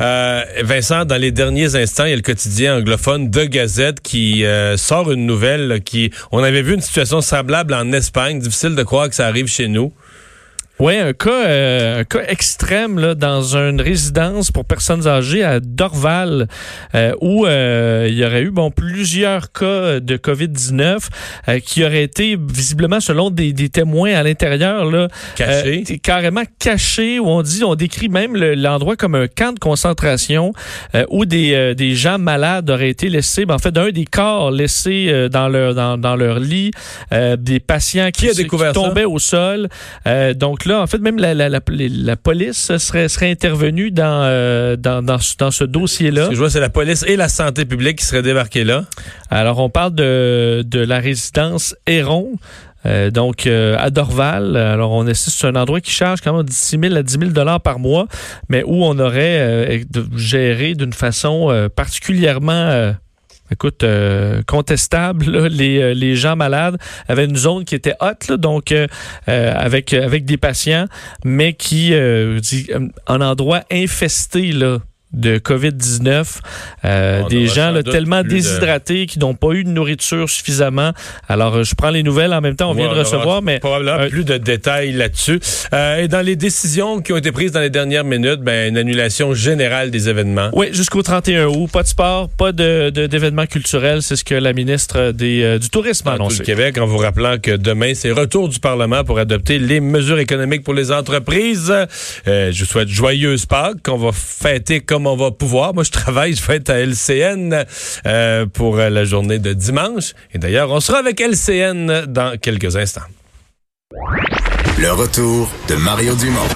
Euh, Vincent, dans les derniers instants, il y a le quotidien anglophone de Gazette qui euh, sort une nouvelle qui... On avait vu une situation semblable en Espagne. Difficile de croire que ça arrive chez nous. Oui, un cas, euh, un cas extrême là, dans une résidence pour personnes âgées à Dorval, euh, où euh, il y aurait eu bon plusieurs cas de COVID-19 qui auraient été visiblement, selon des, des témoins à l'intérieur, là, cachés, carrément cachés. Où on dit, on décrit même l'endroit comme un camp de concentration où des, des gens malades auraient été laissés. Ben, en fait, d'un des corps laissés dans leur dans, dans leur lit, des patients qui, qui, qui tombaient au sol. donc là, en fait, même la, la, la, la police serait, serait intervenue dans, euh, dans, dans, dans, ce dossier-là. Ce je vois, c'est la police et la santé publique qui seraient débarqués là. Alors, on parle de, de la résidence Héron. Euh, donc, euh, à Dorval, alors on est c'est un endroit qui charge quand même 6 000 à 10 000 dollars par mois, mais où on aurait euh, géré d'une façon euh, particulièrement écoute, euh, contestable. Là, les, euh, les gens malades avaient une zone qui était haute, là, donc euh, avec, avec des patients, mais qui, dit, un endroit infesté là, de COVID-19, euh, des gens là, tellement déshydratés qui n'ont pas eu de nourriture suffisamment. Alors, euh, je prends les nouvelles en même temps, on vient de recevoir, mais... Probablement plus de détails là-dessus. Euh, et dans les décisions qui ont été prises dans les dernières minutes, ben, une annulation générale des événements. Oui, jusqu'au 31 août, pas de sport, pas de, d'événements culturels, c'est ce que la ministre des, euh, du Tourisme a annoncé. Du Québec, en vous rappelant que demain, c'est retour du Parlement pour adopter les mesures économiques pour les entreprises. je vous souhaite joyeuse Pâques, qu'on va fêter on va pouvoir. Moi, je travaille, je vais être à LCN euh, pour la journée de dimanche. Et d'ailleurs, on sera avec LCN dans quelques instants. Le retour de Mario Dumont.